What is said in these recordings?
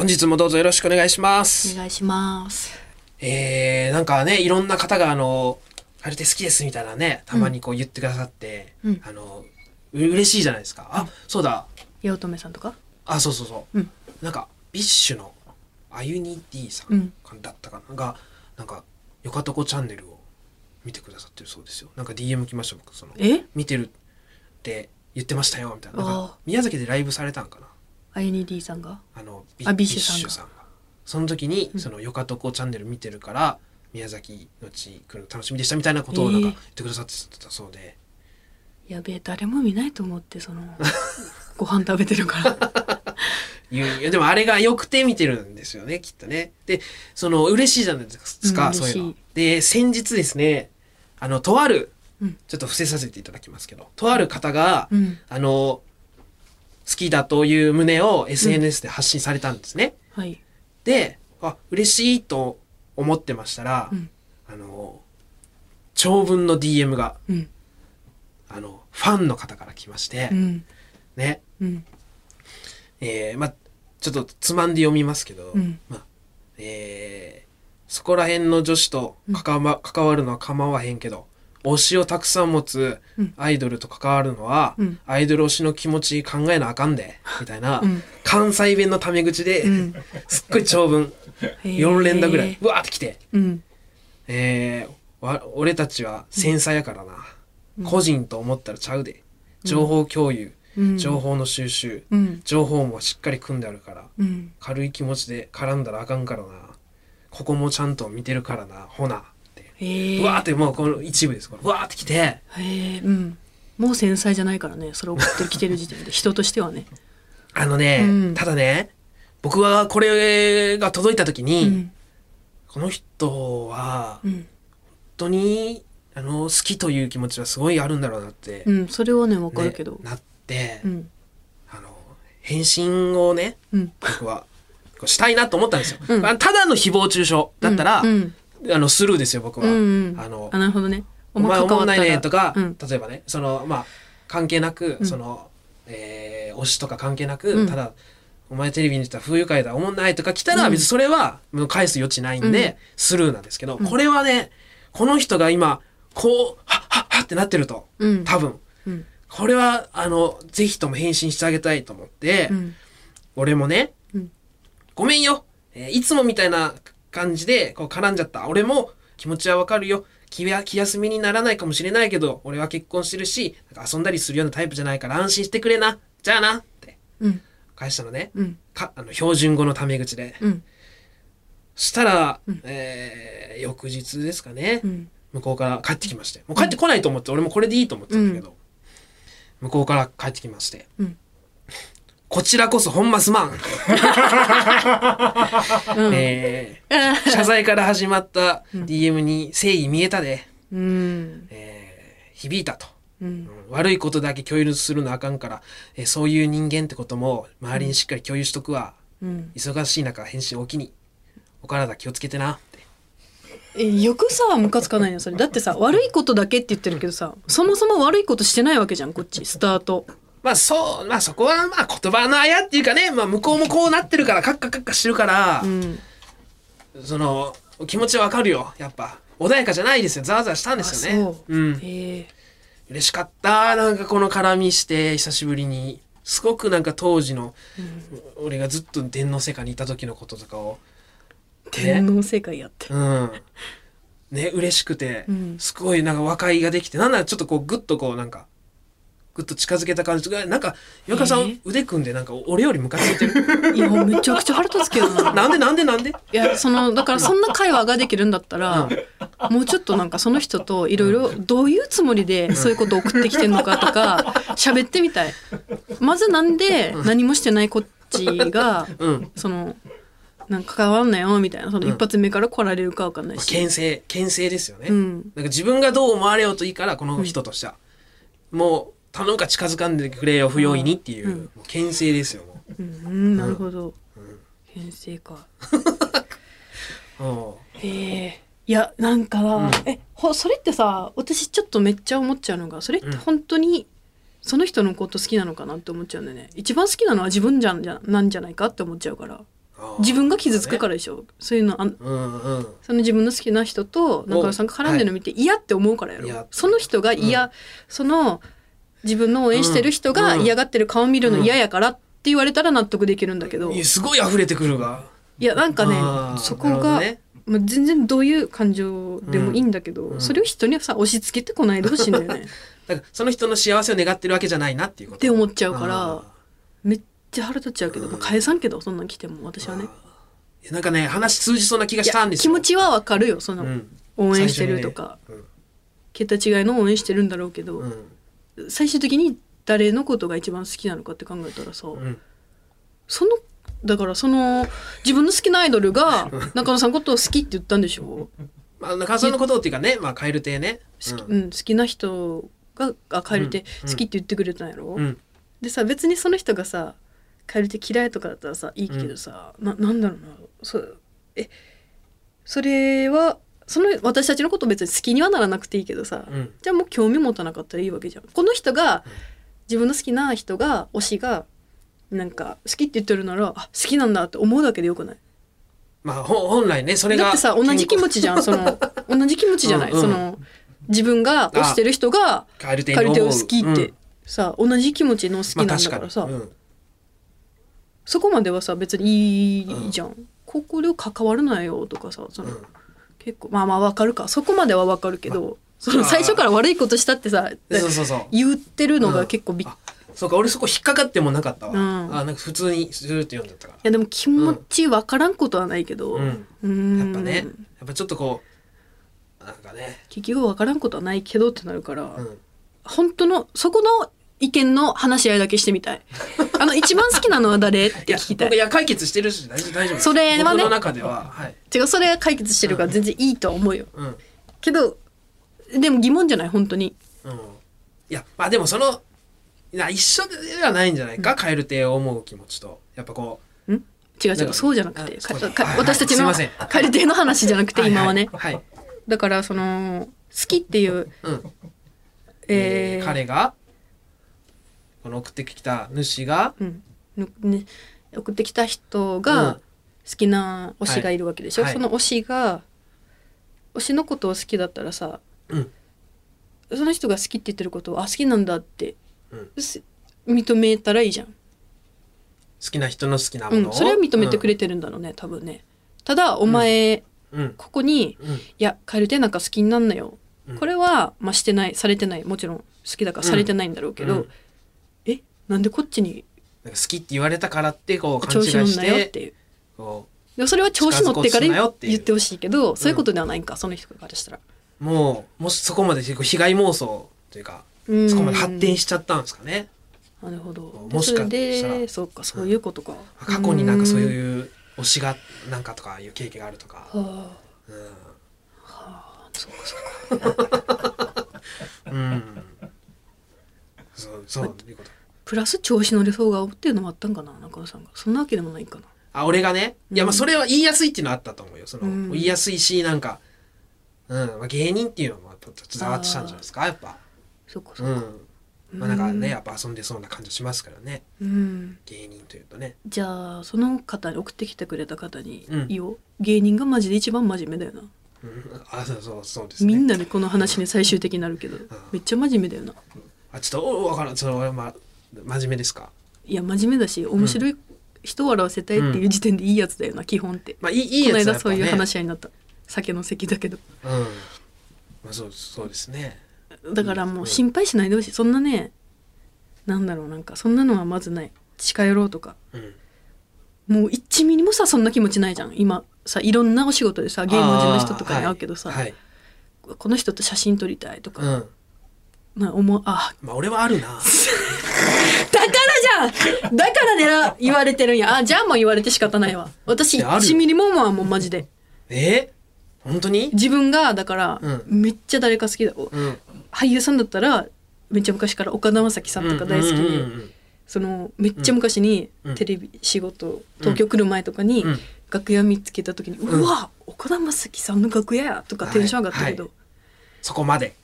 本日もどうぞよろしくお願いしまおす。願いします。えー、なんかね、いろんな方があの、カルテ好きですみたいなね、たまにこう言ってくださって、うんあの、う嬉しいじゃないですか。あ、そうだ。八乙女さんとか？あ、そうそうそう。うんなんか、 BiSH の、アユニ D さうんんだったかな、が、なんか、よかとこチャンネルを見てくださってるそうですよ。なんか DM 来ました、僕、その、え？見てるって言ってましたよ、みたいな。な宮崎でライブされたんかな？アユニ D さんが？あのあ BiSH さんが。さんが。その時に、そのよかとこチャンネル見てるから宮崎の地来るの楽しみでしたみたいなことをなんかえー。言ってくださってたそうで、やべえ誰も見ないと思ってその ご飯食べてるから。いういやでもあれが良くて見てるんですよねきっとね。でその嬉しいじゃないですか、うんそういうの。嬉で先日ですねあのとあるうん。ちょっと伏せさせていただきますけどとある方が、うん。あの好きだという旨を SNS で発信されたんですね、はい。であ嬉しいと思ってましたら、うん。あの長文の DM がうん。あのファンの方から来まして、うん。ね。うん。えーまちょっとつまんで読みますけど、うん。まえーそこら辺の女子と関わ,、関わるのは構わへんけど推しをたくさん持つうん。アイドルと関わるのは、うん。アイドル推しの気持ち考えなあかんでみたいな、うん。関西弁のタメ口で、うん。すっごい長文4連打ぐらい、うわーってきて。うん。えー、わ俺たちは繊細やからな、個人と思ったらちゃうで情報共有、うん。情報の収集、うん。情報もしっかり組んであるからうん。軽い気持ちで絡んだらあかんからなここもちゃんと見てるからなほなえうわーってもうこの一部ですこわーってきて。へえうん。もう繊細じゃないからねそれ送ってきてる時点で人としてはね。あのね、うん。ただね僕はこれが届いた時に、うん。この人は本うん。当にあの好きという気持ちはすごいあるんだろうなって、うんそれはねわかるけど。ねなって、うん。あの返信をねうん。僕はしたいなと思ったんですよ、うん。あただの誹謗中傷だったら、うんあのスルーですよ僕は、うんうん。あのあなるほどね。お前思わないねとか、うん。例えばねそのまあ関係なく、うん。その、えー推しとか関係なく、うん。ただお前テレビに出たら不愉快だ思んないとか来たら、うん。別にそれはもう返す余地ないんで、うん。スルーなんですけど、うん。これはねこの人が今こうはっはっはってなってるとうん。多分。うん。これはあのぜひとも返信してあげたいと思って、うん。俺もね、うん。ごめんよ、えーいつもみたいな感じでこう絡んじゃった。俺も気持ちはわかるよ。気休めにならないかもしれないけど俺は結婚してるしなんか遊んだりするようなタイプじゃないから安心してくれな。じゃあな。って。うん。返したのね、うん。かあの標準語のタメ口で、うん。そしたら、うん。えー翌日ですかね、うん。向こうから帰ってきまして。もう帰ってこないと思って俺もこれでいいと思ってたんだけど、向こうから帰ってきまして、うんこちらこそほんますまん、謝罪から始まった DM に誠意見えたで、うん。え。ー響いたと、うん。うん。悪いことだけ共有するのあかんから、えーそういう人間ってことも周りにしっかり共有しとくわ、うん。忙しい中返信おきに。お体気をつけてな。ってえよくさムカつかないのそれ。だってさ悪いことだけって言ってるけどさそもそも悪いことしてないわけじゃんこっち。スタートまあそうまあそこはまあ言葉のあやっていうかね、まあ、向こうもこうなってるからカッカカッカしてるからう、ん。その気持ちはわかるよやっぱ。穏やかじゃないですよ。ざわざわしたんですよね。う。うん。嬉しかった。なんかこの絡みして久しぶりに。すごくなんか当時の、俺がずっと電脳世界にいた時のこととかを。天皇世界やって。うん。ね嬉しくて、うん。すごいなんか和解ができてなんならちょっとこうグッとこうなんかグッと近づけた感じがなんか岩川さん、えー。腕組んでなんか俺よりムカついてる？いやもうめちゃくちゃ腹立つけどな。なんでなんでなんで？いやそのだからそんな会話ができるんだったら、もうちょっとなんかその人といろいろどういうつもりでそういうことを送ってきてんのかとか喋ってみたい。まずなんで何もしてないこっちがうん。そのなんか関わんなよみたいな。その一発目から来られるかわかんないし、牽制牽制ですよね、うん。なんか自分がどう思われようといいからこの人としては、もう頼むから近づかんでくれよ不用意にっていう,、うん。もう牽制ですよもう。ん。うんなるほど。編成か。う、うん。へえ。いやなんかな、えほそれってさ私ちょっとめっちゃ思っちゃうのがそれって本当にその人のこと好きなのかなって思っちゃうんだよね。一番好きなのは自分じゃんじゃなんじゃないかって思っちゃうから。自分が傷つくからでしょ。そういうのあんうんうん。その自分の好きな人と中野さんが絡んでるの見て嫌って思うからやろ、嫌その人が嫌、その自分の応援してる人がうん。嫌がってる顔見るの嫌やからって言われたら納得できるんだけど、すごい溢れてくるが。いやなんかねそこが、ね。まあ、全然どういう感情でもいいんだけど、うん。それを人にはさ押し付けてこないでほしいんだよね。だからその人の幸せを願ってるわけじゃないなっていうこと。って思っちゃうかあらめっちゃ腹立っちゃうけど、まあ返さんけどそんなん来ても私はね。ー。いやなんかね話通じそうな気がしたんですよ。気持ちはわかるよその、うん。応援してるとか、桁違いの応援してるんだろうけど、うん最終的に誰のことが一番好きなのかって考えたらさ、うん。そのだからその自分の好きなアイドルが 中野さんのことを好きって言ったんでしょ、まあ中野さんのことっていうかねまあ蛙亭ね。好きうん。好きな人があカエルテ好きって言ってくれたんやろ、うん。でさ別にその人がさカエルテ嫌いとかだったらさいいけどさ、ななんだろうな。そえそれはその私たちのこと別に好きにはならなくていいけどさ、うん。じゃあもう興味持たなかったらいいわけじゃん。この人が自分の好きな人が推しがなんか好きって言ってるならあ好きなんだって思うだけでよくない？まあほ本来ねそれがだってさ同じ気持ちじゃんその同じ気持ちじゃない、うんうん。その自分が推してる人がカエルテを好きって、う。ん。さ同じ気持ちの好きなんだからさ、まあそこまではさ別にいいじゃん、ここで関わるなよとかさその、うん結構まあまあわかるか。そこまではわかるけど、その最初から悪いことしたってさそうそうそう。言ってるのが結構びっ、あそうか俺そこ引っかかってもなかったわ、うん。あなんか普通にするって読んだったかいやでも気持ちわからんことはないけど、うん。うーん。らやっぱね。やっぱちょっとこうなんかね。結局わからんことはないけどってなるから、うん。本当のそこの意見の話し合いだけしてみたい。あの一番好きなのは誰って聞きたい。僕いや解決してるし大丈夫 それはね僕の中では。はい。違うそれは解決してるから全然いいとは思うよ。うん。けどでも疑問じゃない？本当に。うん。いやまあでもそのいや一緒ではないんじゃないか、蛙亭を思う気持ちと。やっぱこん？違う違うそうじゃなくて。私たちのすいません。カエル亭の話じゃなくうて今はね、はい、はい。だからその好きっていう、うん。えーえー彼が？この送ってきた主がうん。ぬね、送ってきた人うん。が好きな推しがいるわけでしょ、はい。その推しが推しのことを好きだったらさうん。その人が好きって言ってることをあ好きなんだって、うん。す認めたらいいじゃん、好きな人の好きなうん、ものを、それは認めてくれてるんだろうね、多分ね。ただお前、うん。うん。ここにうん。いやカエルテなんか好きになんなよ、うん。これは、まあ、してないされてない。もちろん好きだからされてないんだろうけど、なんでこっちに好きって言われたからってこう勘違い調子乗んなよっしてていうこでもそれは調子乗ってから近づこうとすなよっていう。言ってほしいけどそういうことではないんか、その人からしたら。うもうもしそこまで結構被害妄想というかうん。そこまで発展しちゃったんですかね。なるほど。もしかしたら。でそうかそういうことか。過去になんかそうう。いう推しがなんかとかいう経験があるとか、はうあ、そうかそうか。ん うん、そうそういうことプラス調子乗りそう顔っていうのもあったんかな中野さんが。そんなわけでもないかな。あ俺がねいやまあうんそれは言いやすいっていうのはあったと思うよその、うん言いやすいしなんか、うんまあ、芸人っていうのもやっぱ伝わってたんじゃないですかやっぱそうかそううか。んまあなんかねやっぱ遊んでそうな感じしますからねうん。芸人というとねじゃあその方に送ってきてくれた方にうん言おう。芸人がマジで一番真面目だよな。うんあそうそうそうですねみんなでこの話に最終的になるけど、めっちゃ真面目だよな。あちょっとおわからんそれはまあ真面目ですか？いや真面目だし面白い人を笑わせたいっていう時点でいいやつだよな、基本って。まあいいいいこのやつはやっぱね間そういう話し合いになった。酒の席だけど。うんまあそうそうですねだからもう心配しないでほしい。そんなね、なんだろう、なんかそんなのはまずない。近寄ろうとか。うんもう1ミリもさ、そんな気持ちないじゃん。今、さ、いろんなお仕事でさ、芸能人の人とかに会うけどさ、あーはい、この人と写真撮りたいとか、はいうんまあ思う、あ、まあ俺はあるな じゃんだからねら言われてるんや。あ、じゃあもう言われて仕方ないわ。私、いやあるよ。1ミリもはもうマジで。え？本当に？自分が、だから、うん。めっちゃ誰か好きだ。おうん。俳優さんだったら、めっちゃ昔から岡田将生さんとか大好き。で、うんうんうん。そのめっちゃ昔にうん。テレビ仕事東京来る前とかにうん。楽屋見つけた時に「うわ岡田将生さんの楽屋や!」とかテンション上がったけど、はいそこまで。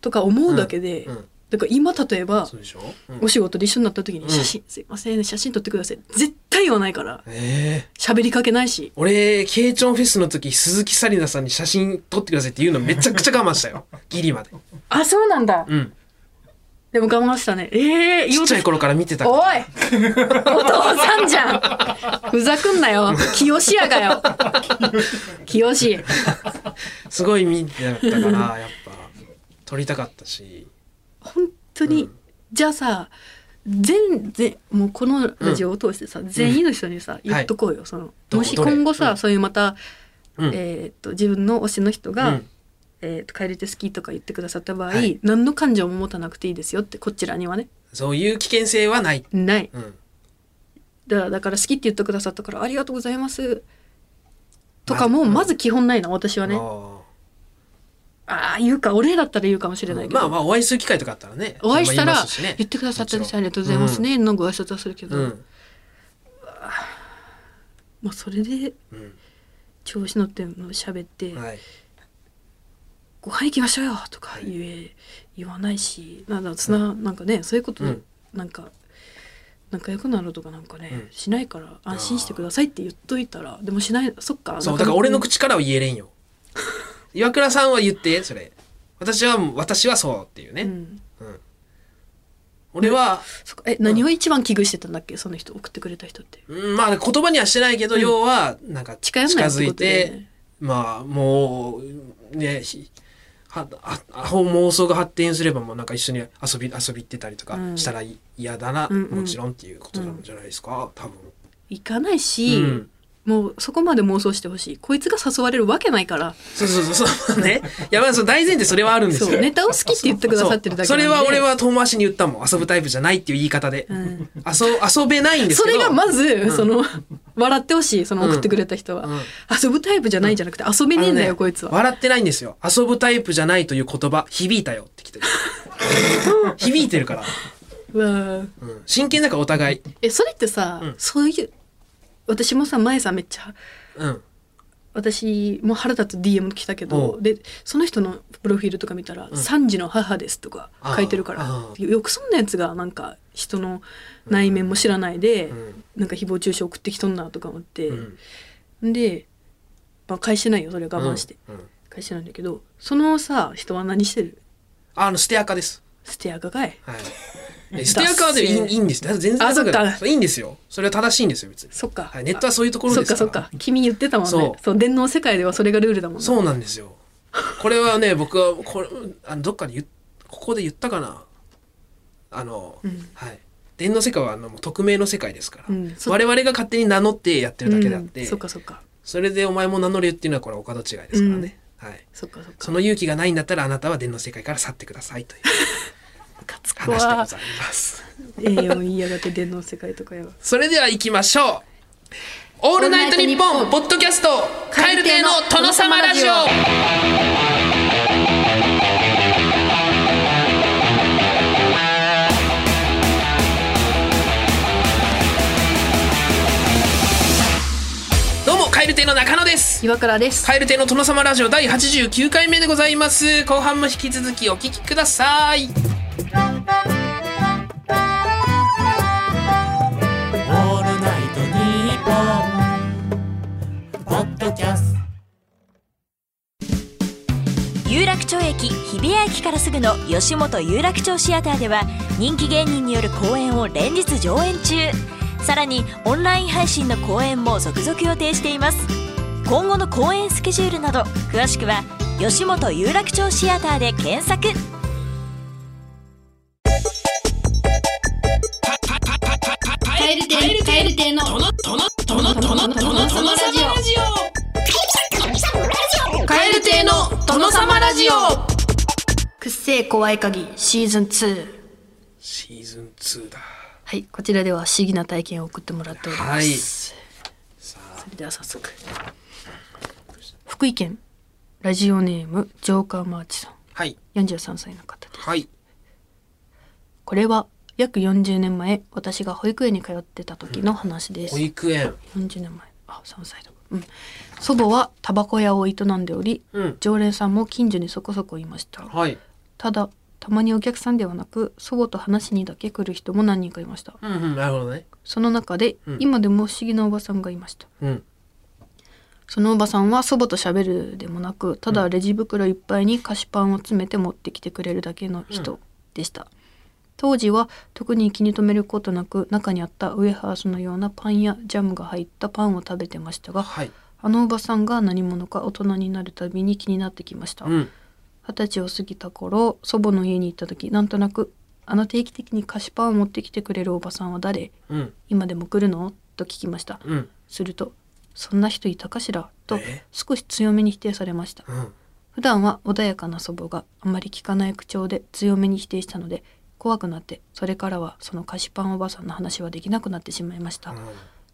とか思うだけで、うんだから今例えばそうん。お仕事で一緒になった時にん。写真、すいません写真撮ってください。絶対言わないからええ喋りかけないし。俺、ケイチョンフェスの時、鈴木紗理奈さんに写真撮ってくださいって言うのめちゃくちゃ我慢したよ。ギリまで。あそうなんだ。うん。でも我慢したね。ええちっちゃい頃から見てた。おい。お父さんじゃん。ふざくんなよ。清やがよ。清すごい見てたから、やっぱ、撮りたかったし。本当に、うん。じゃあさ全然もうこのラジオを通してさ、全員の人にさ、言っとこうよ、そのどもし今後さ、うん。そういうまた、うん。えーっと自分の推しの人が、うん。えーっと帰りて好きとか言ってくださった場合、はい。何の感情も持たなくていいですよってこちらにはね。そういう危険性はない。ない。うん。だからだから好きって言ってくださったからありがとうございます。とかもまず基本ないな私はね。あああ言うか俺だったら言うかもしれあないけど、まあまあ、お会いする機会とかあったらね。お会いしたらまあ言ってくださったんですありもがとうございますね、のご挨拶はするけど。まあそれでうん。調子乗っての喋って、はい。ご飯行きましょうよとか言え、言わないしなんだつな、なんかねそういうこと、うん。なんか仲良くなるとかなんかね、うん。しないから安心してくださいって言っといたらでもしないそっかそう、仲だから俺の口からは言えれんよ。岩倉さんは言って、それ。私は、私はそうっていうね。うん。うん。俺は、え何を一番危惧してたんだっけ？その人送ってくれた人って。うん、まあ言葉にはしてないけど、うん。要は、なんか近づいて、ね、まあもう、ね、ひはああ妄想が発展すればもうなんか一緒に遊び、遊び行ってたりとかうん。したらい嫌だな、うんうん。もちろんっていうことなんじゃないですか、多分。行かないし、うんもうそこまで妄想してほしいこいつが誘われるわけないからそうそうそうそうね。いやまあその大前提それはあるんですよ。ネタを好きって言ってくださってるだけそれは俺は遠回しに言ったもん。遊ぶタイプじゃないっていう言い方で。うん遊遊べないんですそけど。れがまず、うんその笑ってほしいその送ってくれた人は、うん遊ぶタイプじゃないじゃなくて遊べねえんだよ、ねこいつは笑ってないんですよ。遊ぶタイプじゃないという言葉、響いたよって来てる。響いてるから。うわうん真剣だからお互い。えそれってさ、うんそういう私もさ前さめっちゃうん。私も腹立つ DM 来たけおどう。でその人のプロフィールとか見たら「3児の母です」とか書いてるからよくそんなやつがなんか人の内面も知らないで、うん。なんか誹謗中傷送ってきとんなとか思って、うん。で、まあ、返してないよそれは我慢して、うん。うん。返してないんだけどそのさ人は何してる？あの、ステアカです。ステアカかい？はい。えステアカはでいいいいんです。全然あそっか。そういいんですよ。それは正しいんですよ、別に。そっか、はい、ネットはそういうところそっですか。から。そっか君言ってたもんね。そそうう電脳世界ではそれがルールだもんね。そうなんですよ。これはね、僕は、これ、あの、どっかでここで言ったかな。あの、うん。はい。電脳世界はあの匿名の世界ですから、うん。そ我々が勝手に名乗ってやってるだけであって、うん。そっかそっか。それでお前も名乗れよっていうのはこれお門違いですからね、はい、そっかそっかその勇気がないんだったらあなたは電脳世界から去ってくださいという かつく話でごわざいます。栄養言いやがって電脳世界とかよそれでは行きましょう。オールナイトニッポンポッドキャスト蛙亭の殿様ラジオ蛙亭の中野です。岩倉です。蛙亭の殿様ラジオ第89回目でございます。後半も引き続きお聞きください。オールナイトニッポン」ポッドキャスト。有楽町駅日比谷駅からすぐの吉本有楽町シアターでは人気芸人による公演を連日上演中さらにオンライン配信の公演も続々予定しています。今後の公演スケジュールなど詳しくは吉本有楽町シアターで検索。カエル亭の殿様ラジオくっせえ怖い鍵シーズン2シーズン2だはいこちらでは不思議な体験を送ってもらっております、はい。それでは早速。福井県ラジオネームジョーカーマーチさん。はい。43歳の方です。はい。これは約40年前私が保育園に通ってた時の話です、保育園。40年前。あ3歳だ。うん。祖母はタバコ屋を営んでおり、うん。常連さんも近所にそこそこいました。はい。ただたまにお客さんではなく祖母と話しにだけ来る人も何人かいました。うんうんなるほどね。その中で、うん。今でも不思議なおばさんがいました。うん。そのおばさんは祖母と喋るでもなくただレジ袋いっぱいに菓子パンを詰めて持ってきてくれるだけの人でした、当時は特に気に留めることなく中にあったウエハースのようなパンやジャムが入ったパンを食べてましたがはい。あのおばさんが何者か大人になるたびに気になってきました。うん二十歳を過ぎた頃祖母の家に行った時なんとなく「あの定期的に菓子パンを持ってきてくれるおばさんは誰うん。今でも来るの?」と聞きました。うん。すると「そんな人いたかしら?」とえ少し強めに否定されました。うん。普段は穏やかな祖母があまり聞かない口調で強めに否定したので怖くなってそれからはその菓子パンおばさんの話はできなくなってしまいました、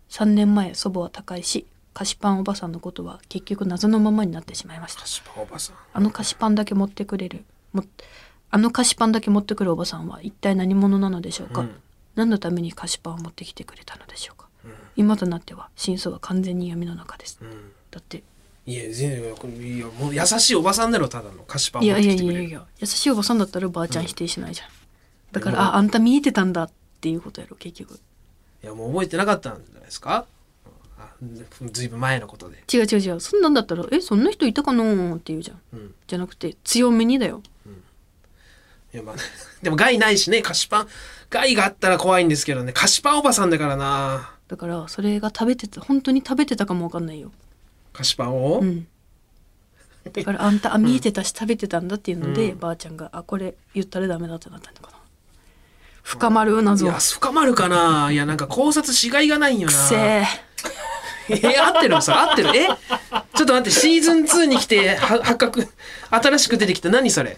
3年前祖母は他界し菓子パンおばさんのことは結局謎のままになってしまいました。菓子パンおばさん。あの菓子パンだけ持ってくれる。もあの菓子パンだけ持ってくるおばさんは一体何者なのでしょうか、うん。何のために菓子パンを持ってきてくれたのでしょうか、今となっては真相は完全に闇の中です、うん。だって。いや全然い。やもう優しいおばさんだろただの菓子パン持っいやいやてきてくれる。いやいや優しいおばさんだったらばあちゃん否定しないじゃん、だから、ああんた見えてたんだっていうことやろ結局。いやもう覚えてなかったんじゃないですか。あずいぶん前のことで。違う違う違う。そんなんだったらえそんな人いたかなーって言うじゃん。うん。じゃなくて強めにだよ。いやまあ でも害ないしね。菓子パン。害があったら怖いんですけどね。菓子パンおばさんだからな。だからそれが食べてた本当に食べてたかもわかんないよ。菓子パンを、うん。だからあんたあ見えてたし食べてたんだっていうので、うん。ばあちゃんがあこれ言ったらダメだってなったんだかな。深まる謎。いや深まるかな。いやなんか考察しがいがないんよな。くせええ合ってるそれ合ってる？え？ちょっと待ってシーズン2に来ては発覚新しく出てきた。何それ？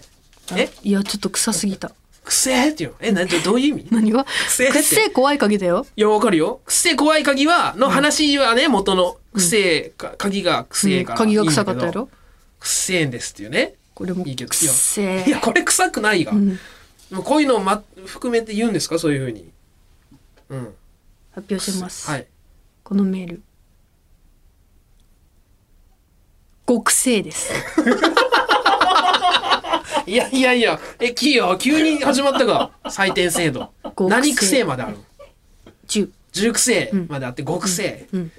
え？いやちょっと臭すぎた。くせえっていうの？えなどどういう意味？何が？せえくせえ怖い鍵だよ。いやわかるよ。くせえ怖い鍵はの話はね元のくせえか鍵がくせえから鍵が臭かったやろ？くせえんですっていうね。これもいいけど。くせえいやこれ臭くないが、ん。もうこういうのを、ま、含めて言うんですか？そういうふうに。うん。発表します、はい。このメール極性です。いやいやいや。えキヨ急に始まったか。採点制度。極性。何癖まである10十。癖まであって五癖、うん。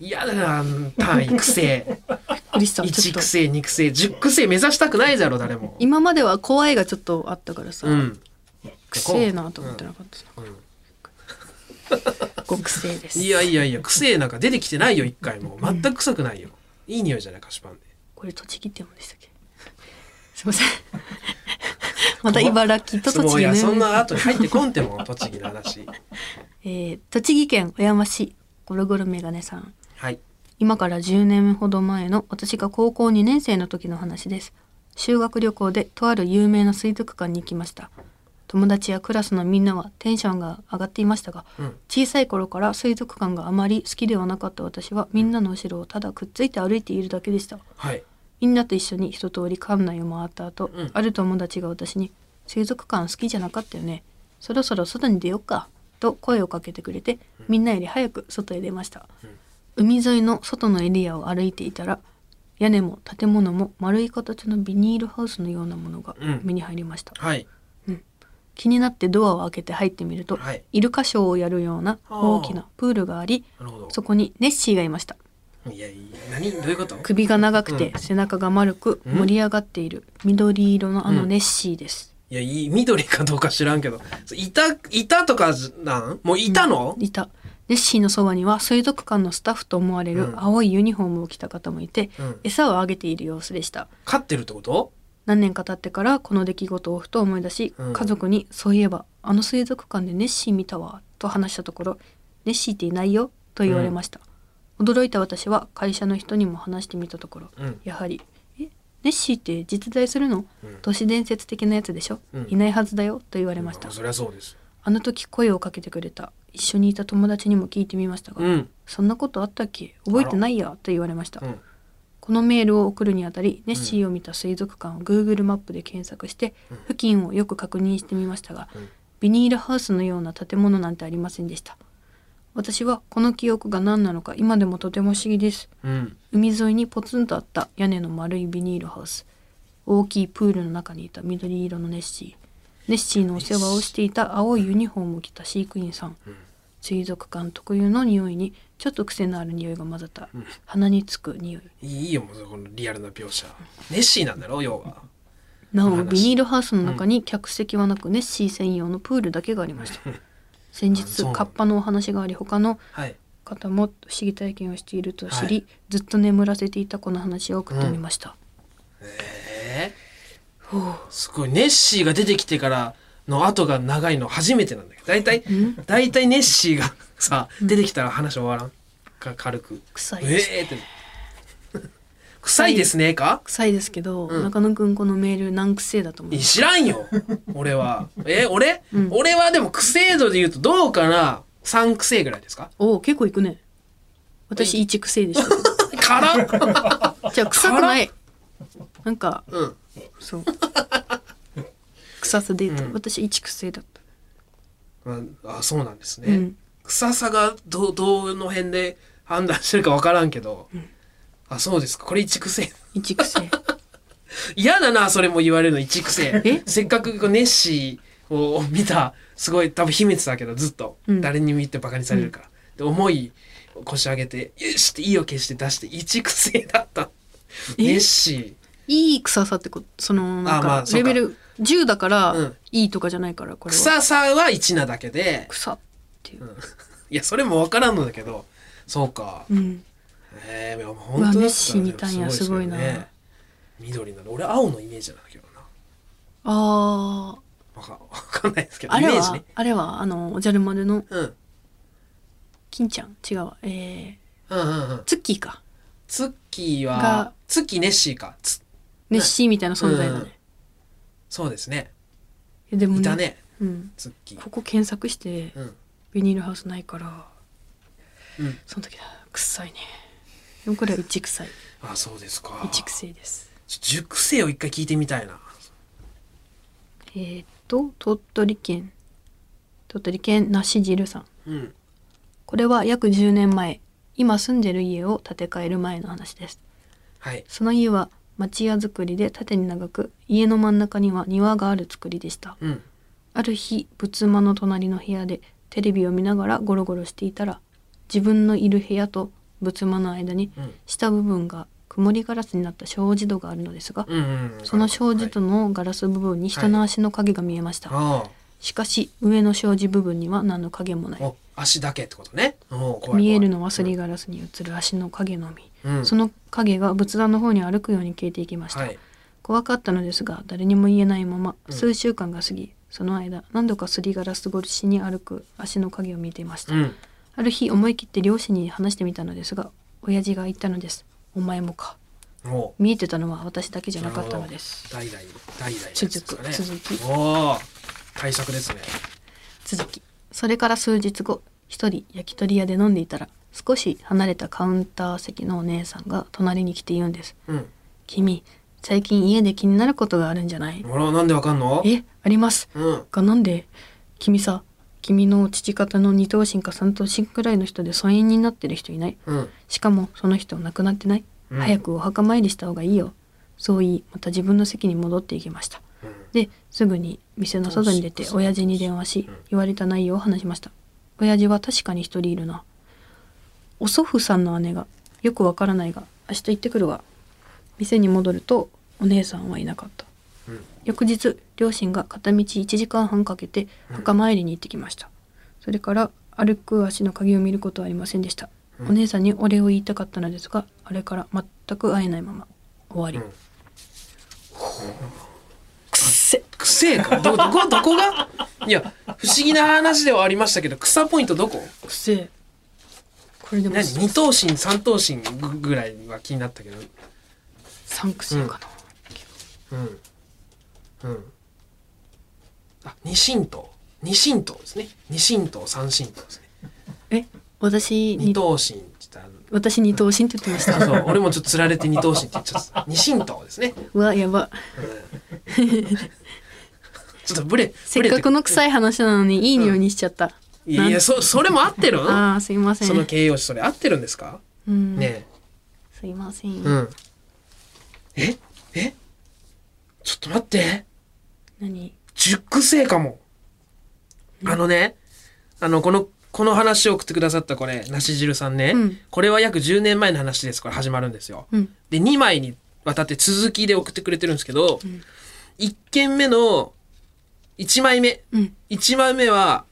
いやだな単位癖 一癖二癖十癖目指したくないだろ誰も。今までは怖いがちょっとあったからさ、うん。くせえなと思ってなかったな、極性です。いやいやいや癖なんか出てきてないよ一回も。全く臭くないよいい匂いじゃない菓子パンで。これ栃木って読むんでしたっけ？すいません。また茨城と栃木ね。そんな後に入ってこんても栃木の話。えー栃木県小山市ゴロゴロメガネさん。はい。今から10年ほど前の私が高校2年生の時の話です。修学旅行でとある有名な水族館に行きました友達やクラスのみんなはテンションが上がっていましたが、うん。小さい頃から水族館があまり好きではなかった私はみんなの後ろをただくっついて歩いているだけでした。はい。みんなと一緒に一通り館内を回った後、うん。ある友達が私に「水族館好きじゃなかったよね。そろそろ外に出ようか」と声をかけてくれてみんなより早く外へ出ました、海沿いの外のエリアを歩いていたら屋根も建物も丸い形のビニールハウスのようなものがうん。目に入りました、はい気になってドアを開けて入ってみると、はい。イルカショーをやるような大きなプールがありそこにネッシーがいました。いやいや何？どういうこと？首が長くてうん。背中が丸くうん？盛り上がっている緑色のあのうん。ネッシーです、いやいい緑かどうか知らんけど。いたいたとかなん？もういたの、いた。ネッシーのそばには水族館のスタッフと思われるうん。青いユニフォームを着た方もいて、うん。餌をあげている様子でした。飼ってるってこと？何年か経ってからこの出来事をふと思い出し、うん。家族に「そういえばあの水族館でネッシー見たわ」と話したところ「ネッシーっていないよ」と言われました、驚いた私は会社の人にも話してみたところ、うん。やはり「えネッシーって実在するの、うん。都市伝説的なやつでしょ、うん。いないはずだよ」と言われました、そりゃそうです。あの時声をかけてくれた一緒にいた友達にも聞いてみましたが、うんそんなことあったっけ？覚えてないやと言われました、うんこのメールを送るにあたりネッシーを見た水族館を Google マップで検索して付近をよく確認してみましたが、うん。ビニールハウスのような建物なんてありませんでした。私はこの記憶が何なのか今でもとても不思議です。うん。海沿いにポツンとあった屋根の丸いビニールハウス。大きいプールの中にいた緑色のネッシー。ネッシーのお世話をしていた青いユニフォームを着た飼育員さん、水族館特有の匂いにちょっと癖のある匂いが混ざった、鼻につく匂い。いいよもうこのリアルな描写。ネッシーなんだろ要は。なお話。ビニールハウスの中に客席はなく、ネッシー専用のプールだけがありました。先日あそう。なんだカッパのお話があり他のはい。方も不思議体験をしていると知り、はい。ずっと眠らせていたこの話を送ってみました、えー、すごいネッシーが出てきてからの後が長いの初めてなんだけど大体大体ネッシーが さ出てきたら話終わらん？か軽く。え臭いです。えー、って。臭いですねか？臭いですけど、うん。中野くんこのメール難癖だと思う知らんよ。俺は。え俺、俺はでも癖度で言うとどうかな？3癖ぐらいですか？おお結構いくね。私一癖でした。けどからじゃあ臭くない。なんかうん。そう臭さで言うと、うん。私一癖だった。ああそうなんですね、うん。臭さがどどの辺で判断してるか分からんけど、あそうですか。これ一癖。一癖。嫌だなそれも言われるの一癖。え？せっかくこうネッシーを見たすごい多分秘密だけどずっと、うん。誰にも言ってバカにされるから、で思いを腰上げてよしって意を決して出して一癖だった。え？ネッシいい臭さってこと？そのなんかあまあそうか。レベル10だから、うん。いいとかじゃないからこーれは。臭さは1なだけで。臭っていう。いやそれも分からんのだけど。そうか。うん。ええー、う本当だったらわネッシー見たんやですごいな。ね緑なの。俺青のイメージなんだけどな。あわかわかんないですけーあれは、どイメージね。あれはあのおじゃる丸のうん。金ちゃん？違うわ。えー、うんうんうん。ツッキーか。ツッキーはがツッキーネッシーか。つネッ。シーみたいな存在だね、うんそうですね。えでもいたね。うん、ツッキー。ここ検索してうん。ビニールハウスないからうん。その時だ臭いね。でもこれは一臭い。あそうですか。一癖です。ちょ熟成を一回聞いてみたいな。えー、っと鳥取県。鳥取県梨汁さん。うん。これは約10年前。今住んでる家を建て替える前の話です。はい。その家は町屋造りで縦に長く家の真ん中には庭がある造りでした。うん。ある日仏間の隣の部屋でテレビを見ながらゴロゴロしていたら自分のいる部屋と仏間の間にうん。下部分が曇りガラスになった障子戸があるのですが、うんうんその障子戸のガラス部分に人の足の影が見えました、あしかし上の障子部分には何の影もない。足だけってことね。見えるのはすりガラスに映る足の影のみ、うん。その影が仏壇の方に歩くように消えていきました、はい。怖かったのですが誰にも言えないままうん。数週間が過ぎ、その間何度かすりガラス越しに歩く足の影を見ていました、うん。ある日思い切って両親に話してみたのですが親父が言ったのです。お前もか。お。見えてたのは私だけじゃなかったのです。代々代々続く続き。おお対策ですね。続き。それから数日後一人焼き鳥屋で飲んでいたら少し離れたカウンター席のお姉さんが隣に来て言うんです。うん。君最近家で気になることがあるんじゃない？あらなんでわかんの？えあります。うん。がなんで？君さ君の父方の二等身か三等身くらいの人で疎遠になってる人いない？うん。しかもその人亡くなってない、うん。早くお墓参りした方がいいよ。そう言いまた自分の席に戻っていきました。うん。ですぐに店の外に出て親父に電話し言われた内容を話しました。親父は確かに一人いるなお祖父さんの姉がよくわからないが明日行ってくるわ。店に戻るとお姉さんはいなかった。うん。翌日両親が片道1時間半かけて墓参りに行ってきました、それから歩く足の鍵を見ることはありませんでした、お姉さんにお礼を言いたかったのですがあれから全く会えないまま終わり、うん。くっせ。くせえか？どどこどこが？いや不思議な話ではありましたけど草ポイントどこ？くっせこれでも何？二等身三等身ぐぐらいは気になったけど。三癖かな、うん。うん。あ二神道二神道ですね。二神道三神道ですね。え？私に二等身私二等身って言ってました。あそう。俺もちょっとつられて二等身って言っちゃった。二神道ですね。うわやば。ちょっとブレせっかくの臭いい話なのにいい匂いにしちゃった、いやそそれも合ってる？ああすいません。その形容詞それ合ってるんですか？うん、ねすいません、えうん。え？え？ちょっと待って。何？熟成かも。あのね、あの、この、この話を送ってくださったこれ、なし汁さんね、うん。これは約10年前の話です。これ始まるんですよ。うん。で、2枚にわたって続きで送ってくれてるんですけど、1件目の1枚目、うん。1枚目は、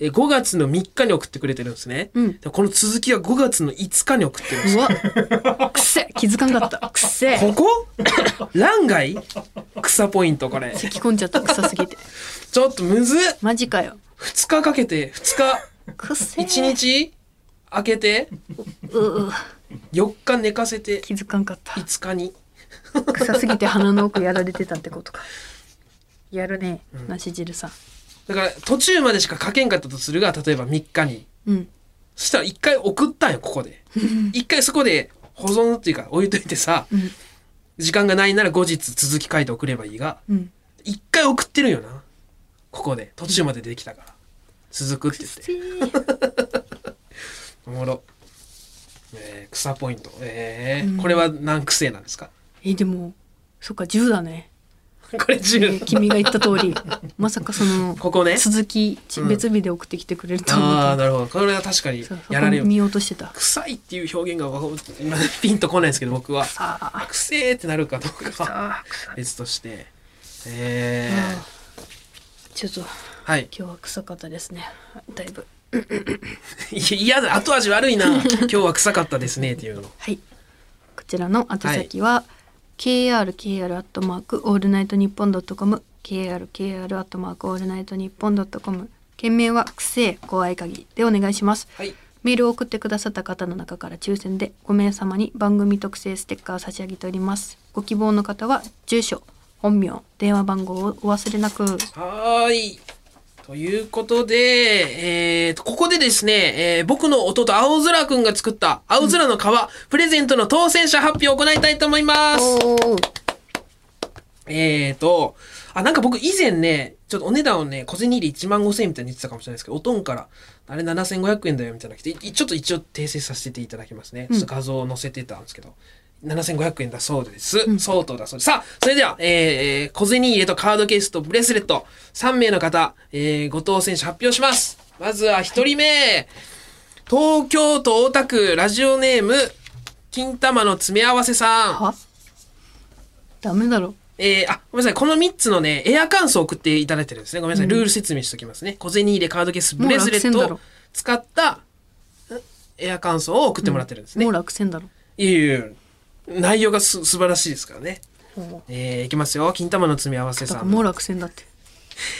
え5月の3日に送ってくれてるんですね。うん。でこの続きは5月の5日に送ってるんですうわ。くせ。気づかんかった。くせ。ここ？欄外？草ポイントこれ。咳込んじゃった。臭すぎて。ちょっとむずっ。マジかよ !2 日かけて、2日、くせ。1日？開けて、うう。4日寝かせて、気づかんかった。5日に。臭すぎて鼻の奥やられてたってことか。やるね梨汁さんだから途中までしか書けんかったとするが、例えば3日に。うんそしたら1回送ったんよ、ここで。1回そこで保存っていうか置いといてさ、うん時間がないなら後日続き書いて送ればいいが、うん1回送ってるんよな。ここで。途中までできたから。続くって言って。おもろ。えー、草ポイント。えーうんこれは何癖なんですか？えでもそっか10だねこれえ10。君が言った通り まさかそのここね。続きうん別日で送ってきてくれると思ああ、うなるほど。これは確かにやられる。こ見ようとしてた臭いっていう表現がわか今ピンとこないですけど、僕は。さあ臭ーってなるかどうかは別として。えあーちょっとー、はい。今日は臭かったですねだいぶ いや嫌だ。後味悪いな。今日は臭かったですねっていうの。はいこちらの宛先は、krkr アットマークオールナイトニッポンドットコム krkr アットマークオールナイトニッポンドットコム件名はくせえ怖い鍵でお願いしますはい。メールを送ってくださった方の中から抽選で5名様に番組特製ステッカーを差し上げておりますご希望の方は住所本名電話番号をお忘れなくはーい。ということで、えーと、ここでですね、えー僕の弟、青空くんが作った、青空の皮、プレゼントの当選者発表を行いたいと思います。えーと、あ、なんか僕以前ね、ちょっとお値段をね、小銭入れ1万5千円みたいに言ってたかもしれないですけど、おとんから、あれ7500円だよみたいなの来て、いちょっと一応訂正させていただきますね。ちょっと画像を載せてたんですけど、7500円だそうです。相当だそうです。さあ、それでは、えー、小銭入れとカードケースとブレスレット、3名の方、えー、ご当選者発表します。まずは1人目、東京都大田区ラジオネーム、金玉の詰め合わせさん。は？ダメだろえー、あ、ごめんなさい。この3つのね、エア乾燥を送っていただいてるんですね。ごめんなさい。ルール説明しておきますね。小銭入れ、カードケース、ブレスレットを使ったんエア乾燥を送ってもらってるんですね。もう落選だろいえいえいえ内容がす素晴らしいですからね。ほえー、いきますよ。金玉の詰め合わせさん。もう落選だって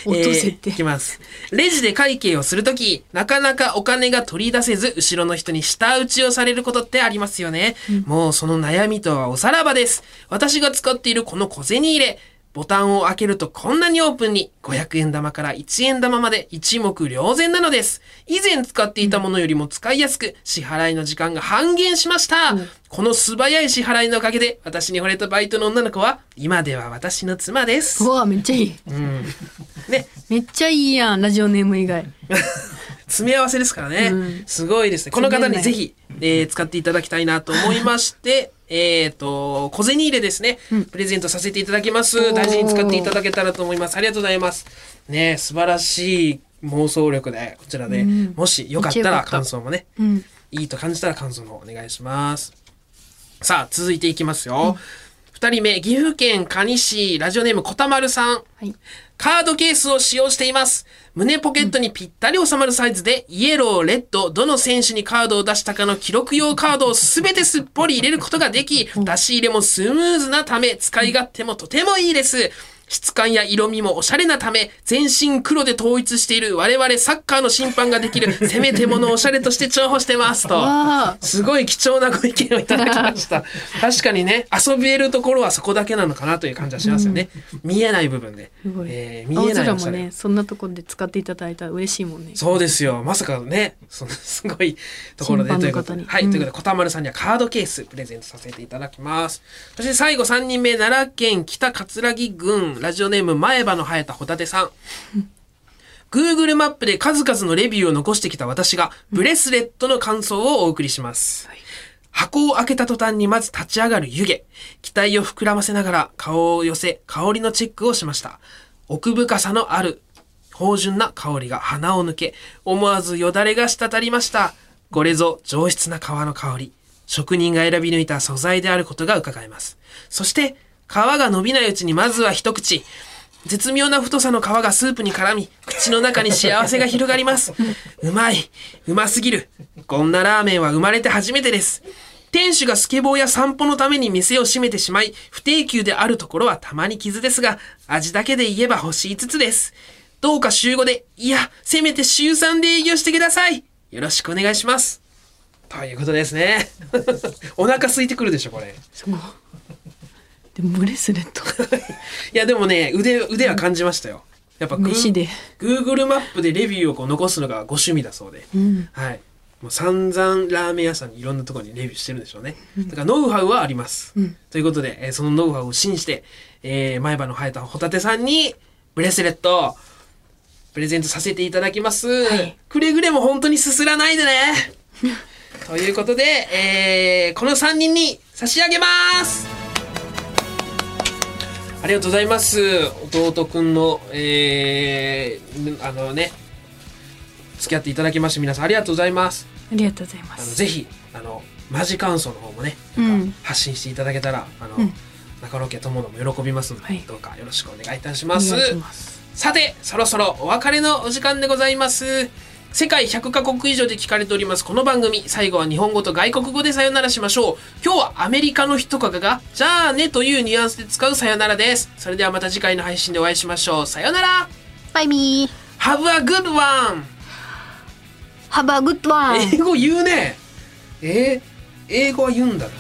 落えーとせって、いきます。レジで会計をするとき、なかなかお金が取り出せず、後ろの人に舌打ちをされることってありますよね。もうその悩みとはおさらばです。私が使っているこの小銭入れ、ボタンを開けるとこんなにオープンに、500円玉から1円玉まで一目瞭然なのです。以前使っていたものよりも使いやすく、支払いの時間が半減しました。この素早い支払いのおかげで、私に惚れたバイトの女の子は、今では私の妻ですう。わめっちゃいいうん。ね、めっちゃいいやんラジオネーム以外 詰め合わせですからね。うんすごいですね。この方にぜひ、えー使っていただきたいなと思いまして、えっと、小銭入れですね、プレゼントさせていただきます。ー大事に使っていただけたらと思います。ありがとうございます。ね素晴らしい妄想力で、こちらで、うんもしよかったら感想もね、うんいいと感じたら感想の方お願いします。さあ、続いていきますよ。二、人目、岐阜県蟹市、ラジオネームこたまるさん。はいカードケースを使用しています。胸ポケットにぴったり収まるサイズで、イエロー、レッド、どの選手にカードを出したかの記録用カードをすべてすっぽり入れることができ、出し入れもスムーズなため、使い勝手もとてもいいです。質感や色味もおしゃれなため、全身黒で統一している我々サッカーの審判ができる、せめてものおしゃれとして重宝してますと。すごい貴重なご意見をいただきました。確かにね、遊べるところはそこだけなのかなという感じはしますよね。見えない部分で。えー見青えないおしゃれ空もねそんなところで使っていただいたら嬉しいもんねそうですよ。まさかね、そのすごいところでということで。はい。うんということで、こたまるさんにはカードケースプレゼントさせていただきます。そして最後3人目、奈良県北葛城郡、ラジオネーム前歯の生えたホタテさん。Google マップで数々のレビューを残してきた私が、ブレスレットの感想をお送りします。箱を開けた途端にまず立ち上がる湯気。期待を膨らませながら顔を寄せ、香りのチェックをしました。奥深さのある芳醇な香りが鼻を抜け、思わずよだれが滴りました。これぞ上質な皮の香り。職人が選び抜いた素材であることが伺えます。そして、皮が伸びないうちにまずは一口。絶妙な太さの皮がスープに絡み、口の中に幸せが広がります。うまい。うますぎる。こんなラーメンは生まれて初めてです。店主がスケボーや散歩のために店を閉めてしまい、不定休であるところはたまに傷ですが、味だけで言えば星5つです。どうか週5で、いや、せめて週3で営業してください。よろしくお願いします。ということですね。お腹空いてくるでしょ、これ。でもブレスレット いや、でもね、腕、腕は感じましたよ。やっぱグー飯で Google マップでレビューをこう残すのがご趣味だそうで。うんはい。もう散々ラーメン屋さんにいろんなところにレビューしてるんでしょうね。だからノウハウはあります。うんということで、えーそのノウハウを信じて、えー前歯の生えたホタテさんにブレスレットプレゼントさせていただきます。いくれぐれも本当にすすらないでね。ということで、えーこの3人に差し上げます。ありがとうございます。弟くんの、えー、あのね、付き合っていただきまして皆さんありがとうございます。ありがとうございまあのすぜひあのマジ感想の方もね、うんなんか発信していただけたらあの、うん中野家友のも喜びますので、はいどうかよろしくお願いいたしおます。ますさてそろそろお別れのお時間でございます。世界100カ国以上で聞かれております。この番組最後は日本語と外国語でさよならしましょう。今日はアメリカの人かががじゃあねというニュアンスで使うさよならです。それではまた次回の配信でお会いしましょう。さよなら。バイミー。Have a good one! Have a good one 英語言うね。えー英語は言うんだな